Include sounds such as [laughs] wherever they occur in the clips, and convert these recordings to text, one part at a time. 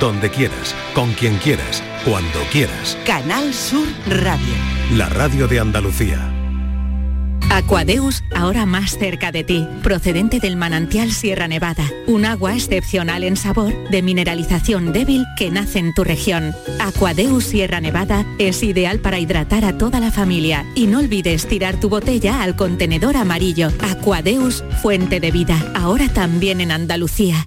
donde quieras, con quien quieras, cuando quieras. Canal Sur Radio. La radio de Andalucía. Aquadeus, ahora más cerca de ti, procedente del manantial Sierra Nevada, un agua excepcional en sabor, de mineralización débil que nace en tu región. Aquadeus Sierra Nevada es ideal para hidratar a toda la familia y no olvides tirar tu botella al contenedor amarillo. Aquadeus, fuente de vida, ahora también en Andalucía.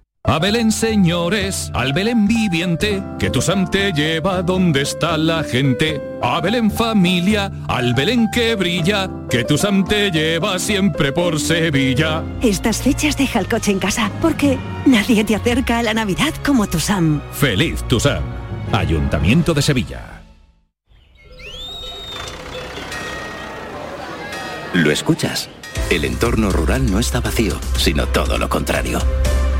A Belén, señores, al Belén viviente, que tu Sam te lleva donde está la gente. A Belén familia, al Belén que brilla, que tu Sam te lleva siempre por Sevilla. Estas fechas deja el coche en casa, porque nadie te acerca a la Navidad como tu Sam. Feliz tu Sam. Ayuntamiento de Sevilla. ¿Lo escuchas? El entorno rural no está vacío, sino todo lo contrario.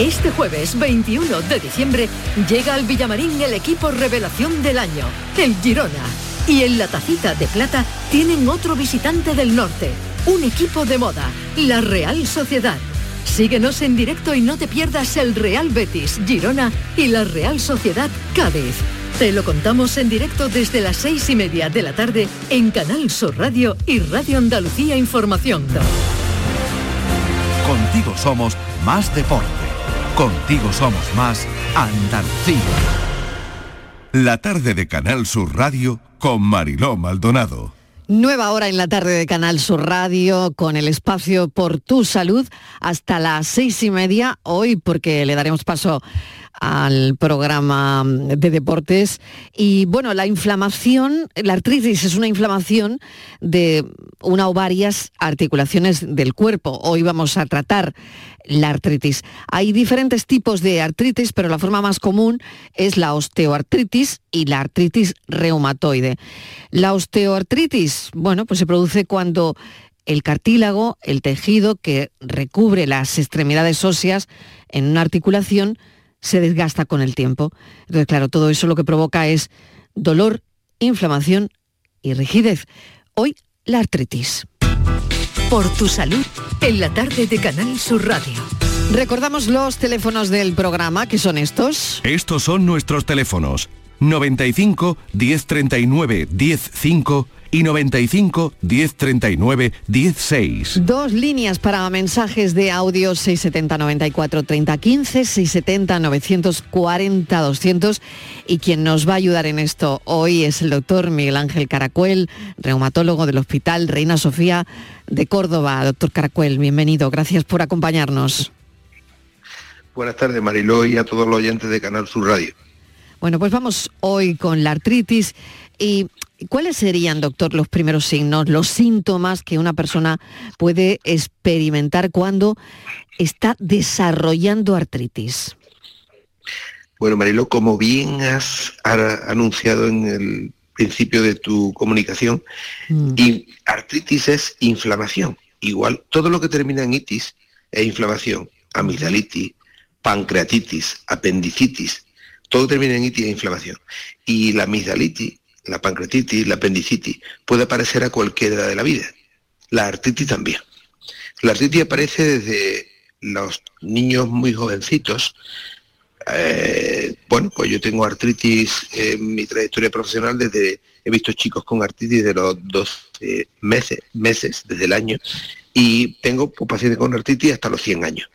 Este jueves 21 de diciembre llega al Villamarín el equipo revelación del año, el Girona. Y en la tacita de plata tienen otro visitante del norte, un equipo de moda, la Real Sociedad. Síguenos en directo y no te pierdas el Real Betis, Girona y la Real Sociedad Cádiz. Te lo contamos en directo desde las seis y media de la tarde en Canal Sur Radio y Radio Andalucía Información. Contigo somos más deporte. Contigo somos más Andalucía. La tarde de Canal Sur Radio con Mariló Maldonado. Nueva hora en la tarde de Canal Sur Radio con el espacio por tu salud hasta las seis y media hoy porque le daremos paso al programa de deportes. Y bueno, la inflamación, la artritis es una inflamación de una o varias articulaciones del cuerpo. Hoy vamos a tratar la artritis. Hay diferentes tipos de artritis, pero la forma más común es la osteoartritis y la artritis reumatoide. La osteoartritis, bueno, pues se produce cuando el cartílago, el tejido que recubre las extremidades óseas en una articulación, se desgasta con el tiempo. Entonces, claro, todo eso lo que provoca es dolor, inflamación y rigidez. Hoy, la artritis. Por tu salud, en la tarde de Canal Sur Radio. Recordamos los teléfonos del programa, que son estos. Estos son nuestros teléfonos. 95 1039 105 y 95 1039 16. Dos líneas para mensajes de audio 670 94 30 15, 670 940 200 y quien nos va a ayudar en esto hoy es el doctor Miguel Ángel Caracuel, reumatólogo del Hospital Reina Sofía de Córdoba. Doctor Caracuel, bienvenido, gracias por acompañarnos. Buenas tardes Mariló y a todos los oyentes de Canal Sur Radio. Bueno, pues vamos hoy con la artritis y ¿Cuáles serían, doctor, los primeros signos, los síntomas que una persona puede experimentar cuando está desarrollando artritis? Bueno, Marilo, como bien has anunciado en el principio de tu comunicación, mm. artritis es inflamación. Igual, todo lo que termina en itis es inflamación. Amigdalitis, pancreatitis, apendicitis, todo termina en itis e inflamación. Y la amigdalitis la pancreatitis, la apendicitis, puede aparecer a cualquier edad de la vida. La artritis también. La artritis aparece desde los niños muy jovencitos. Eh, bueno, pues yo tengo artritis en mi trayectoria profesional desde, he visto chicos con artritis de los 12 meses, meses desde el año, y tengo pacientes con artritis hasta los 100 años.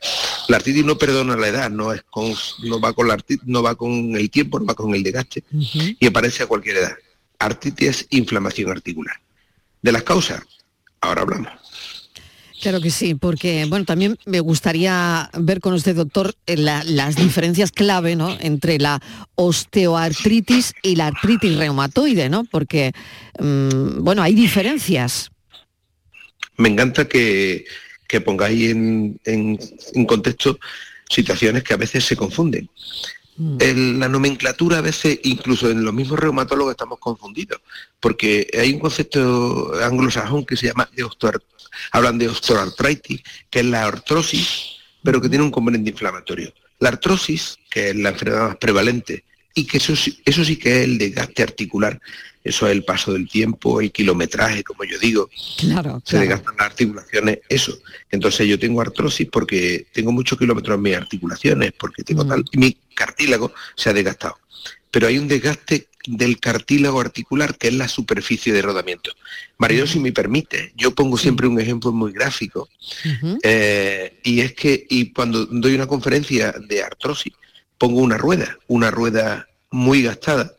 La artritis no perdona la edad, no es con, no va con la artritis, no va con el tiempo, no va con el desgaste y aparece a cualquier edad artritis, inflamación articular. De las causas, ahora hablamos. Claro que sí, porque bueno, también me gustaría ver con usted, doctor, eh, las diferencias clave ¿no? entre la osteoartritis y la artritis reumatoide, ¿no? Porque, mm, bueno, hay diferencias. Me encanta que, pongáis en, en contexto situaciones que a veces se confunden. Mm. la nomenclatura a veces, incluso en los mismos reumatólogos estamos confundidos, porque hay un concepto anglosajón que se llama de hablan de osteoartritis, que es la artrosis, pero que tiene un componente inflamatorio. La artrosis, que es la enfermedad más prevalente, y que eso, eso sí que es el desgaste articular, eso es el paso del tiempo, el kilometraje, como yo digo. Claro, Se desgastan las articulaciones, eso. Entonces yo tengo artrosis porque tengo muchos kilómetros en mis articulaciones, porque tengo mm. tal, mi cartílago se ha desgastado. Pero hay un desgaste del cartílago articular, que es la superficie de rodamiento. Mario, si me permite, yo pongo siempre un ejemplo muy gráfico, eh, y es que y cuando doy una conferencia de artrosis, pongo una rueda, una rueda muy gastada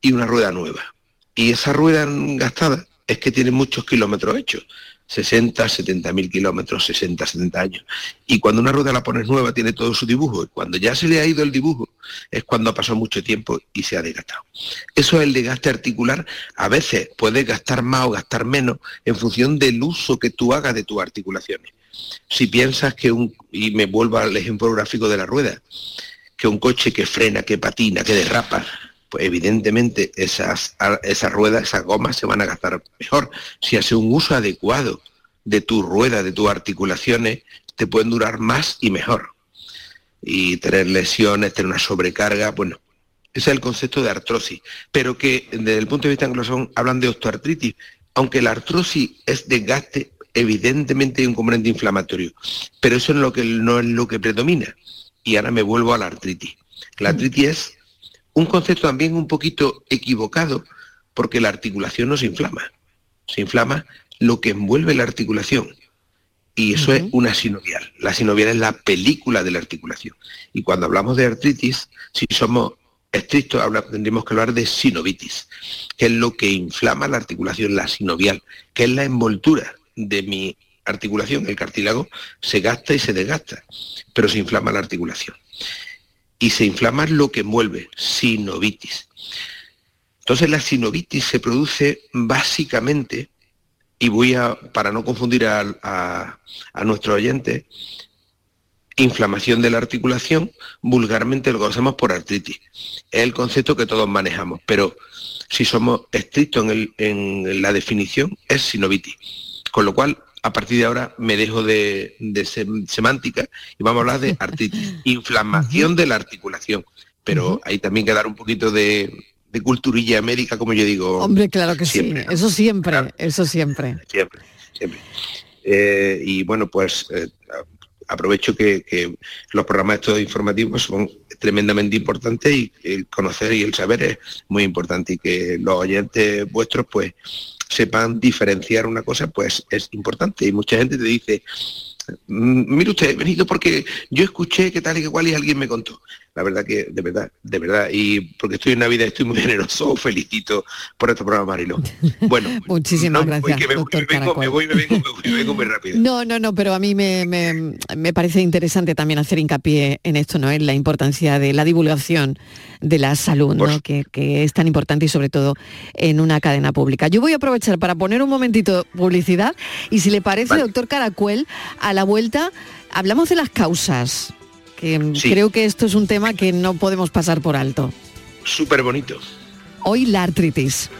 y una rueda nueva. Y esa rueda gastada es que tiene muchos kilómetros hechos, 60, 70 mil kilómetros, 60, 70 años. Y cuando una rueda la pones nueva tiene todo su dibujo. Y cuando ya se le ha ido el dibujo es cuando ha pasado mucho tiempo y se ha desgastado. Eso es el desgaste articular. A veces puedes gastar más o gastar menos en función del uso que tú hagas de tus articulaciones. Si piensas que un, y me vuelvo al ejemplo gráfico de la rueda, que un coche que frena, que patina, que derrapa, pues evidentemente esas, esas ruedas, esas gomas se van a gastar mejor. Si hace un uso adecuado de tu rueda, de tus articulaciones, te pueden durar más y mejor. Y tener lesiones, tener una sobrecarga, bueno, ese es el concepto de artrosis. Pero que desde el punto de vista anglosajón hablan de osteoartritis, aunque la artrosis es desgaste, evidentemente hay un componente inflamatorio. Pero eso es lo que, no es lo que predomina y ahora me vuelvo a la artritis. La artritis es un concepto también un poquito equivocado porque la articulación no se inflama. Se inflama lo que envuelve la articulación. Y eso es una sinovial. La sinovial es la película de la articulación. Y cuando hablamos de artritis, si somos estrictos, tendríamos que hablar de sinovitis, que es lo que inflama la articulación, la sinovial, que es la envoltura de mi articulación, el cartílago, se gasta y se desgasta, pero se inflama la articulación. Y se inflama lo que envuelve, sinovitis. Entonces la sinovitis se produce básicamente, y voy a, para no confundir a, a, nuestro oyente, inflamación de la articulación, vulgarmente lo conocemos por artritis. Es el concepto que todos manejamos, pero si somos estrictos en, en la definición, es sinovitis. Con lo cual, a partir de ahora me dejo de, semántica y vamos a hablar de [laughs] artritis, inflamación de la articulación. Pero hay también que dar un poquito de, culturilla médica, como yo digo. Hombre, claro que sí, eso siempre, eso siempre. Siempre, siempre. Eh, y bueno, pues eh, aprovecho que, los programas estos informativos son tremendamente importantes y el conocer y el saber es muy importante y que los oyentes vuestros pues sepan diferenciar una cosa pues es importante. Y mucha gente te dice mire usted, he venido porque yo escuché que tal y que cual y alguien me contó la verdad que, de verdad, de verdad, y porque estoy en Navidad, estoy muy [laughs] generoso, felicito por este programa, Marilo. Bueno, muchísimas gracias. me, voy, me, vengo, muy rápido. No, no, no, pero a mí me, me, parece interesante también hacer hincapié en esto, ¿no? En la importancia de la divulgación de la salud, ¿no? Que, que, es tan importante y sobre todo en una cadena pública. Yo voy a aprovechar para poner un momentito publicidad y si le parece, doctor Caracuel, a la vuelta hablamos de las causas creo que esto es un tema que no podemos pasar por alto. Súper bonito. Hoy la artritis.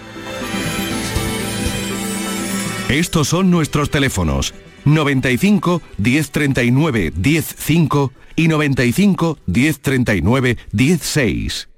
Estos son nuestros teléfonos 95 1039 105 y 95 1039 16.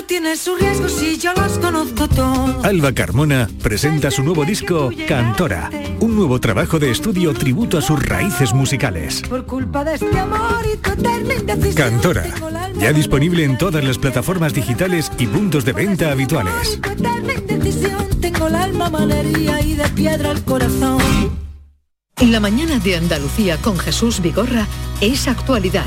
Amor tiene sus riesgos y yo los conozco todos. Alba Carmona presenta su nuevo disco Cantora, un nuevo trabajo de estudio tributo a sus raíces musicales. Por culpa de este amor y Cantora, ya disponible en todas las plataformas digitales y puntos de venta habituales. Tengo el alma y de piedra el corazón. En la mañana de Andalucía con Jesús Vigorra es actualidad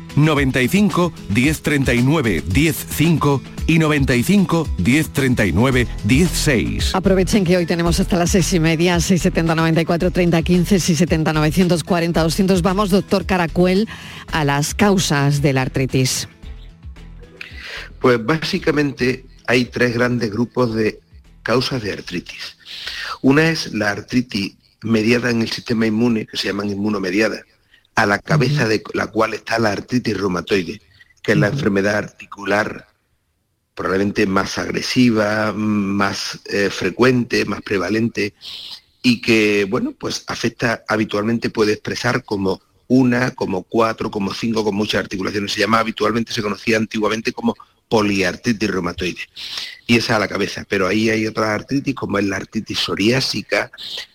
95 1039 105 y 95 1039 16. Aprovechen que hoy tenemos hasta las seis y media, 670 94 30 15, 670 940 200. Vamos, doctor Caracuel, a las causas de la artritis. Pues básicamente hay tres grandes grupos de causas de artritis. Una es la artritis mediada en el sistema inmune, que se llaman inmunomediada a la cabeza de la cual está la artritis reumatoide, que es la enfermedad articular probablemente más agresiva, más eh, frecuente, más prevalente y que, bueno, pues afecta habitualmente, puede expresar como una, como cuatro, como cinco, con muchas articulaciones. Se llama habitualmente, se conocía antiguamente como poliartritis reumatoide. Y esa a la cabeza. Pero ahí hay otras artritis, como es la artritis psoriásica,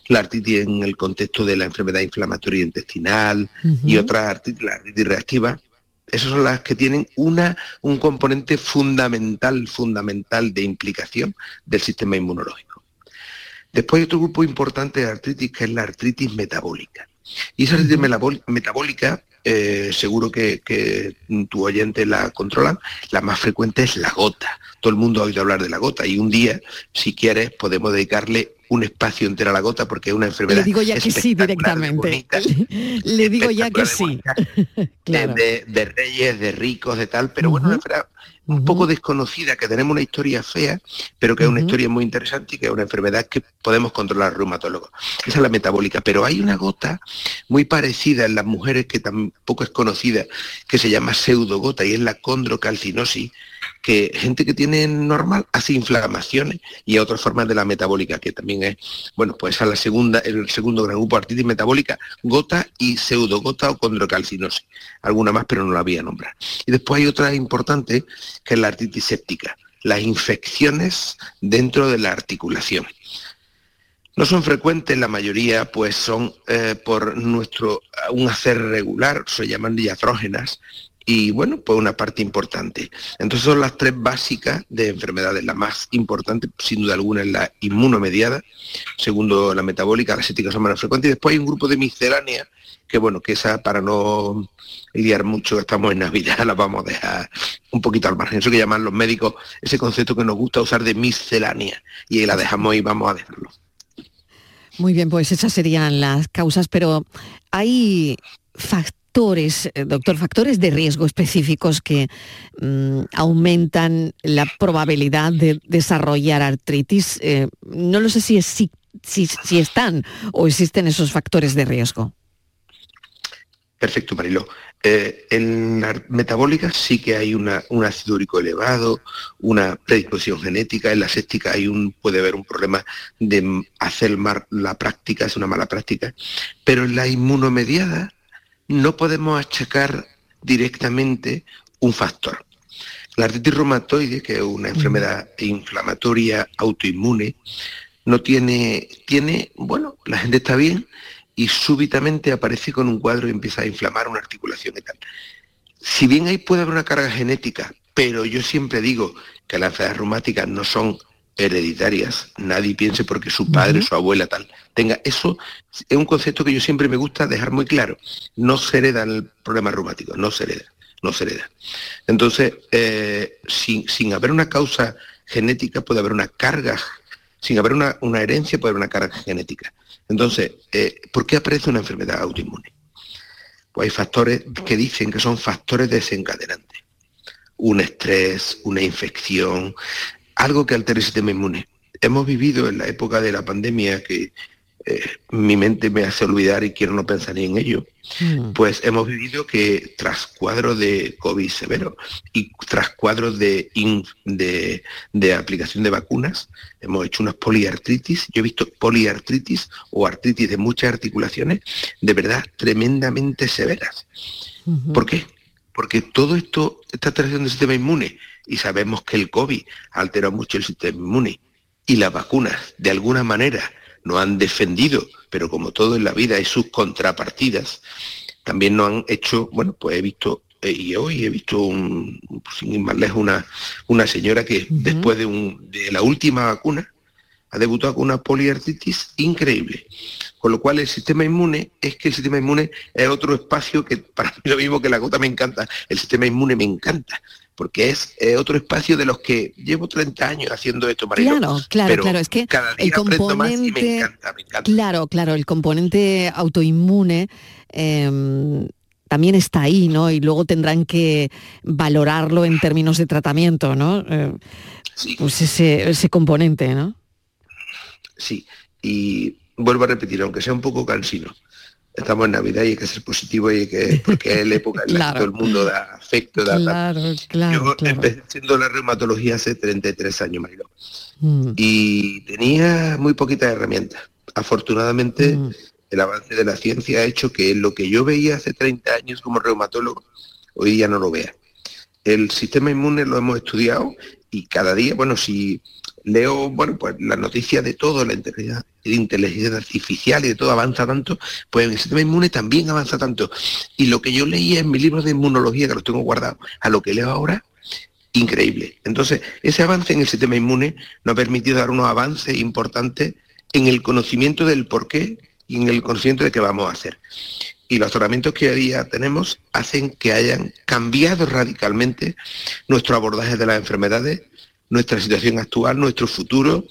la artritis en el contexto de la enfermedad inflamatoria intestinal y otras artritis, la artritis reactiva. Esas son las que tienen una, un componente fundamental, fundamental de implicación del sistema inmunológico. Después hay otro grupo importante de artritis que es la artritis metabólica. Y esa artritis metabólica eh, seguro que, tu oyente la controla, la más frecuente es la gota. Todo el mundo ha oído hablar de la gota y un día, si quieres, podemos dedicarle un espacio entero a la gota porque es una enfermedad. Le digo ya que sí directamente. [laughs] Le digo ya que sí. [laughs] de, reyes, de ricos, de tal, pero bueno, una enfermedad un poco desconocida, que tenemos una historia fea, pero que es una historia muy interesante y que es una enfermedad que podemos controlar reumatólogos. Esa es la metabólica. Pero hay una gota muy parecida en las mujeres que tampoco es conocida, que se llama pseudogota y es la condrocalcinosis, que gente que tiene normal hace inflamaciones y otras formas de la metabólica, que también es, bueno, pues a la segunda, el segundo gran grupo, artritis metabólica, gota y pseudogota o condrocalcinosis. Alguna más, pero no la voy a nombrar. Y después hay otra importante, que es la artritis séptica, las infecciones dentro de la articulación. No son frecuentes, la mayoría pues son eh, por nuestro un hacer regular, se llaman diatrógenas, y bueno, pues una parte importante. Entonces son las tres básicas de enfermedades. La más importante, sin duda alguna, es la inmunomediada, segundo la metabólica, las éticas son menos frecuentes, y después hay un grupo de miscelánea, que bueno, que esa para no lidiar mucho, estamos en Navidad, [laughs] la vamos a dejar un poquito al margen. Eso que llaman los médicos, ese concepto que nos gusta usar de miscelánea, y la dejamos y vamos a dejarlo. Muy bien, pues esas serían las causas, pero hay factores, eh, doctor, factores de riesgo específicos que mm, aumentan la probabilidad de desarrollar artritis. Eh, no lo sé si, si, si, están o existen esos factores de riesgo. Perfecto, Marilo. Eh, en la metabólica sí que hay una, un ácido úrico elevado, una predisposición genética, en la séptica hay un, puede haber un problema de hacer la práctica, es una mala práctica, pero en la inmunomediada no podemos achacar directamente un factor. La artritis reumatoide, que es una enfermedad inflamatoria autoinmune, no tiene, tiene, bueno, la gente está bien y súbitamente aparece con un cuadro y empieza a inflamar una articulación y tal. Si bien ahí puede haber una carga genética, pero yo siempre digo que las enfermedades reumáticas no son hereditarias. Nadie piense porque su padre, su abuela, tal, tenga. Eso es un concepto que yo siempre me gusta dejar muy claro. No se hereda el problema reumático, no se hereda, no se hereda. Entonces, eh, sin, sin, haber una causa genética puede haber una carga, sin haber una, una herencia puede haber una carga genética. Entonces, eh, ¿por qué aparece una enfermedad autoinmune? Pues hay factores que dicen que son factores desencadenantes. Un estrés, una infección, algo que altere el sistema inmune. Hemos vivido en la época de la pandemia que eh, mi mente me hace olvidar y quiero no pensar ni en ello, mm. pues hemos vivido que tras cuadros de COVID severo y tras cuadros de, de, de, aplicación de vacunas, hemos hecho unas poliartritis, yo he visto poliartritis o artritis de muchas articulaciones de verdad tremendamente severas. ¿Por qué? Porque todo esto, esta alteración del sistema inmune, y sabemos que el COVID alteró mucho el sistema inmune, y las vacunas, de alguna manera, no han defendido, pero como todo en la vida hay sus contrapartidas, también no han hecho, bueno, pues he visto, eh, y hoy he visto, un, sin ir más lejos, una, una señora que después de, un, de la última vacuna ha debutado con una poliartritis increíble. Con lo cual el sistema inmune es que el sistema inmune es otro espacio que para mí lo mismo que la gota me encanta, el sistema inmune me encanta porque es eh, otro espacio de los que llevo 30 años haciendo esto, Marilo. Claro, claro, claro, es que el componente, Claro, claro, el componente autoinmune em, también está ahí, ¿no? Y luego tendrán que valorarlo en términos de tratamiento, ¿no? Eh, pues ese, ese componente, ¿no? Sí, y vuelvo a repetir, aunque sea un poco cansino, estamos en Navidad y hay que ser positivo y que, porque es la época en la que [laughs] todo el mundo da afecto. Da, claro, claro, Yo empecé haciendo la reumatología hace 33 años, Marilo. Mm. Y tenía muy poquitas herramientas. Afortunadamente, mm. el avance de la ciencia ha hecho que lo que yo veía hace 30 años como reumatólogo, hoy ya no lo vea. El sistema inmune lo hemos estudiado y cada día, bueno, si leo, bueno, pues la noticia de todo, la inteligencia, artificial y de todo avanza tanto, pues el sistema inmune también avanza tanto. Y lo que yo leía en mi libro de inmunología, que los tengo guardado, a lo que leo ahora, increíble. Entonces, ese avance en el sistema inmune nos ha permitido dar unos avances importantes en el conocimiento del por qué y en el conocimiento de qué vamos a hacer. Y los tratamientos que hoy día tenemos hacen que hayan cambiado radicalmente nuestro abordaje de las enfermedades nuestra situación actual, nuestro futuro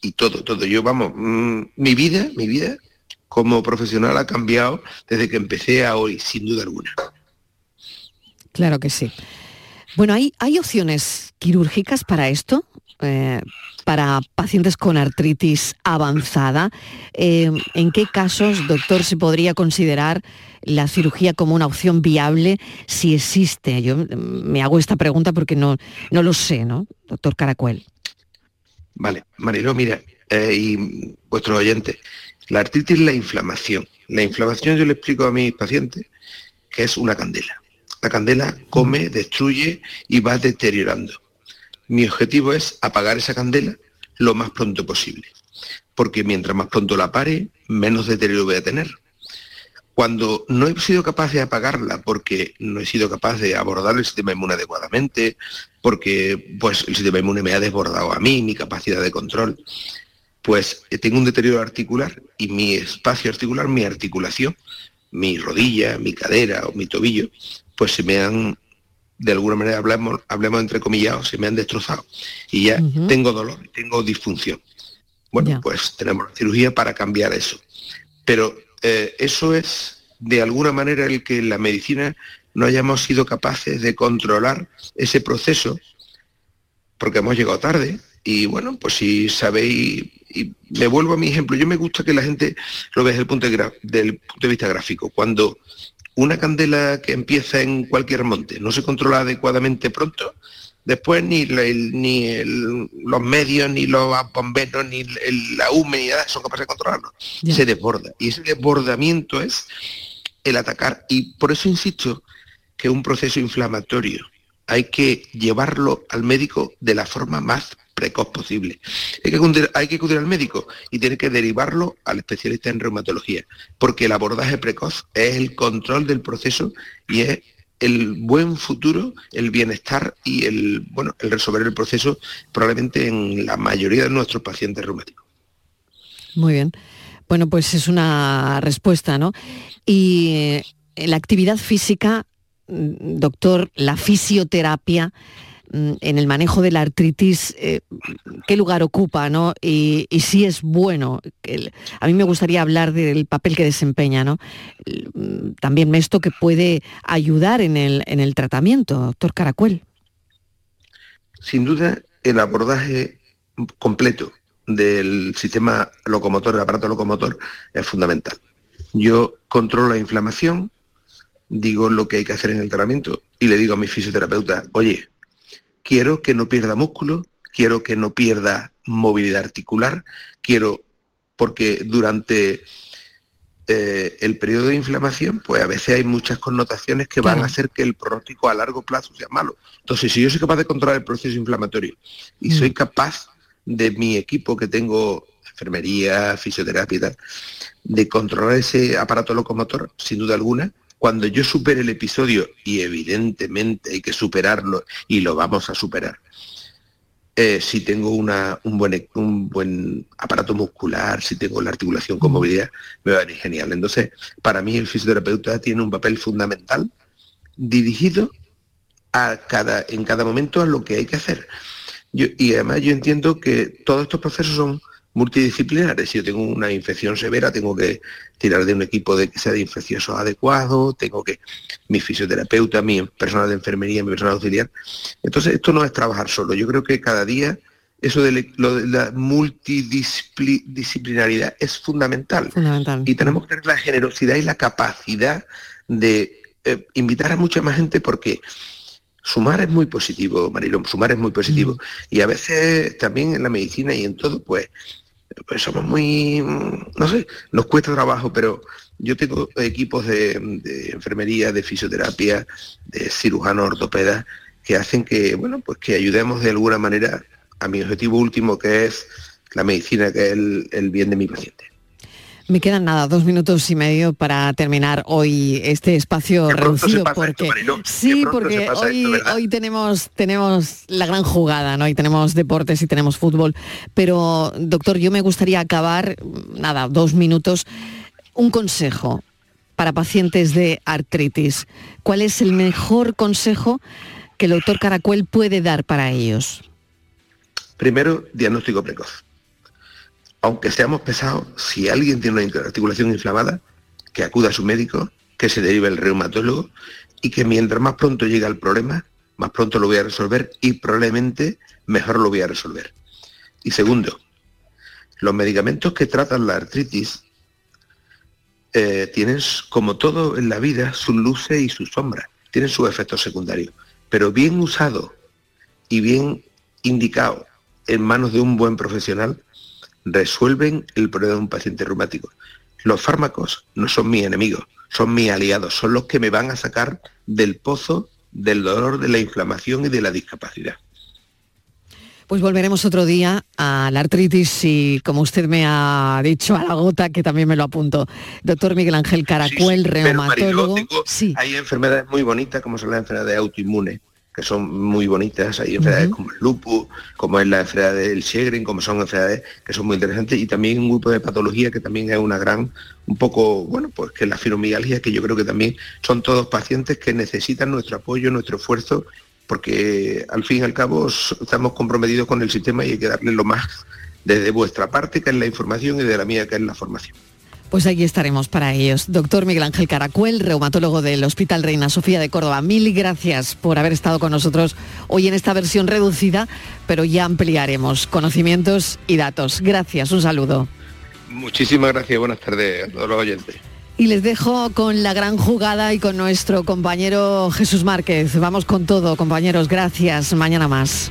y todo, todo. Yo, vamos, mm, mi vida, mi vida como profesional ha cambiado desde que empecé a hoy, sin duda alguna. Claro que sí. Bueno, ¿hay, hay opciones quirúrgicas para esto? Eh, para pacientes con artritis avanzada. Eh, ¿En qué casos, doctor, se podría considerar la cirugía como una opción viable si existe? Yo me hago esta pregunta porque no, no lo sé, ¿no? Doctor Caracuel. Vale, Marilo, mira, eh, y vuestros oyentes, la artritis es la inflamación. La inflamación yo le explico a mis pacientes que es una candela. La candela come, destruye y va deteriorando. Mi objetivo es apagar esa candela lo más pronto posible, porque mientras más pronto la pare, menos deterioro voy a tener. Cuando no he sido capaz de apagarla porque no he sido capaz de abordar el sistema inmune adecuadamente, porque pues, el sistema inmune me ha desbordado a mí, mi capacidad de control, pues eh, tengo un deterioro articular y mi espacio articular, mi articulación, mi rodilla, mi cadera o mi tobillo, pues se me han, de alguna manera hablemos, hablemos entre comillas, se me han destrozado. Y ya tengo dolor, tengo disfunción. Bueno, pues tenemos la cirugía para cambiar eso. Pero eh, eso es de alguna manera el que en la medicina no hayamos sido capaces de controlar ese proceso, porque hemos llegado tarde, y bueno, pues si sabéis, y me vuelvo a mi ejemplo, yo me gusta que la gente lo vea desde el punto de, del punto de vista gráfico. Cuando una candela que empieza en cualquier monte no se controla adecuadamente pronto, después ni, ni los medios, ni los bomberos, ni la humanidad son capaces de controlarlo. Se desborda. Y ese desbordamiento es el atacar. Y por eso insisto que un proceso inflamatorio hay que llevarlo al médico de la forma más precoz posible. Hay que, acudir, al médico y tiene que derivarlo al especialista en reumatología, porque el abordaje precoz es el control del proceso y es el buen futuro, el bienestar y el, bueno, el resolver el proceso probablemente en la mayoría de nuestros pacientes reumáticos. Muy bien. Bueno, pues es una respuesta, ¿no? Y eh, la actividad física, mm, doctor, la fisioterapia, en el manejo de la artritis, eh, qué lugar ocupa, ¿no? Y, si es bueno. a mí me gustaría hablar del papel que desempeña, ¿no? Mm, también esto que puede ayudar en el, en el tratamiento, doctor Caracuel. Sin duda, el abordaje completo del sistema locomotor, del aparato locomotor, es fundamental. Yo controlo la inflamación, digo lo que hay que hacer en el tratamiento y le digo a mi fisioterapeuta, oye, quiero que no pierda músculo, quiero que no pierda movilidad articular, quiero, porque durante eh, el periodo de inflamación, pues a veces hay muchas connotaciones que van a hacer que el pronóstico a largo plazo sea malo. Entonces, si yo soy capaz de controlar el proceso inflamatorio y soy mm. capaz de mi equipo que tengo, enfermería, fisioterapia y tal, de controlar ese aparato locomotor, sin duda alguna, cuando yo supere el episodio, y evidentemente hay que superarlo y lo vamos a superar, eh, si tengo una, un, buen, un buen aparato muscular, si tengo la articulación con movilidad, me va a venir genial. Entonces, para mí el fisioterapeuta tiene un papel fundamental dirigido a cada, en cada momento a lo que hay que hacer. y además yo entiendo que todos estos procesos son multidisciplinares. Si yo tengo una infección severa, tengo que tirar de un equipo de que sea de infeccioso adecuado, tengo que mi fisioterapeuta, mi personal de enfermería, mi personal auxiliar. Entonces, esto no es trabajar solo. Yo creo que cada día eso de, la multidisciplinaridad es fundamental. Y tenemos que tener la generosidad y la capacidad de eh, invitar a mucha más gente porque sumar es muy positivo, Marilón, sumar es muy positivo. Mm. Y a veces también en la medicina y en todo, pues pues somos muy, no sé, nos cuesta trabajo, pero yo tengo equipos de, enfermería, de fisioterapia, de cirujanos ortopedas, que hacen que, bueno, pues que ayudemos de alguna manera a mi objetivo último, que es la medicina, que es el bien de mi paciente. Me quedan nada, dos minutos y medio para terminar hoy este espacio reducido porque sí, porque hoy, hoy tenemos tenemos la gran jugada, ¿no? Y tenemos deportes y tenemos fútbol. Pero, doctor, yo me gustaría acabar, nada, dos minutos. Un consejo para pacientes de artritis. ¿Cuál es el mejor consejo que el doctor Caracuel puede dar para ellos? Primero, diagnóstico precoz aunque seamos pesados, si alguien tiene una articulación inflamada, que acuda a su médico, que se derive el reumatólogo y que mientras más pronto llegue el problema, más pronto lo voy a resolver y probablemente mejor lo voy a resolver. Y segundo, los medicamentos que tratan la artritis eh, tienen, como todo en la vida, sus luces y sus sombras, tienen sus efectos secundarios, pero bien usado y bien indicado en manos de un buen profesional, resuelven el problema de un paciente reumático. Los fármacos no son mis enemigos, son mis aliados, son los que me van a sacar del pozo del dolor, de la inflamación y de la discapacidad. Pues volveremos otro día a la artritis y, como usted me ha dicho, a la gota, que también me lo apunto. Doctor Miguel Ángel Caracuel, reumatólogo. Hay enfermedades muy bonitas, como son las enfermedades autoinmunes, que son muy bonitas. Hay enfermedades como el lupus, como es la enfermedad del Sjögren, como son enfermedades que son muy interesantes. Y también un grupo de patología que también es una gran, un poco, bueno, pues que la fibromialgia, que yo creo que también son todos pacientes que necesitan nuestro apoyo, nuestro esfuerzo porque al fin y al cabo estamos comprometidos con el sistema y hay que darle lo más desde vuestra parte, que es la información, y de la mía, que es la formación. Pues ahí estaremos para ellos. Doctor Miguel Ángel Caracuel, reumatólogo del Hospital Reina Sofía de Córdoba. Mil gracias por haber estado con nosotros hoy en esta versión reducida, pero ya ampliaremos conocimientos y datos. Gracias, un saludo. Muchísimas gracias, buenas tardes a todos los oyentes. Y les dejo con la gran jugada y con nuestro compañero Jesús Márquez. Vamos con todo, compañeros. Gracias. Mañana más.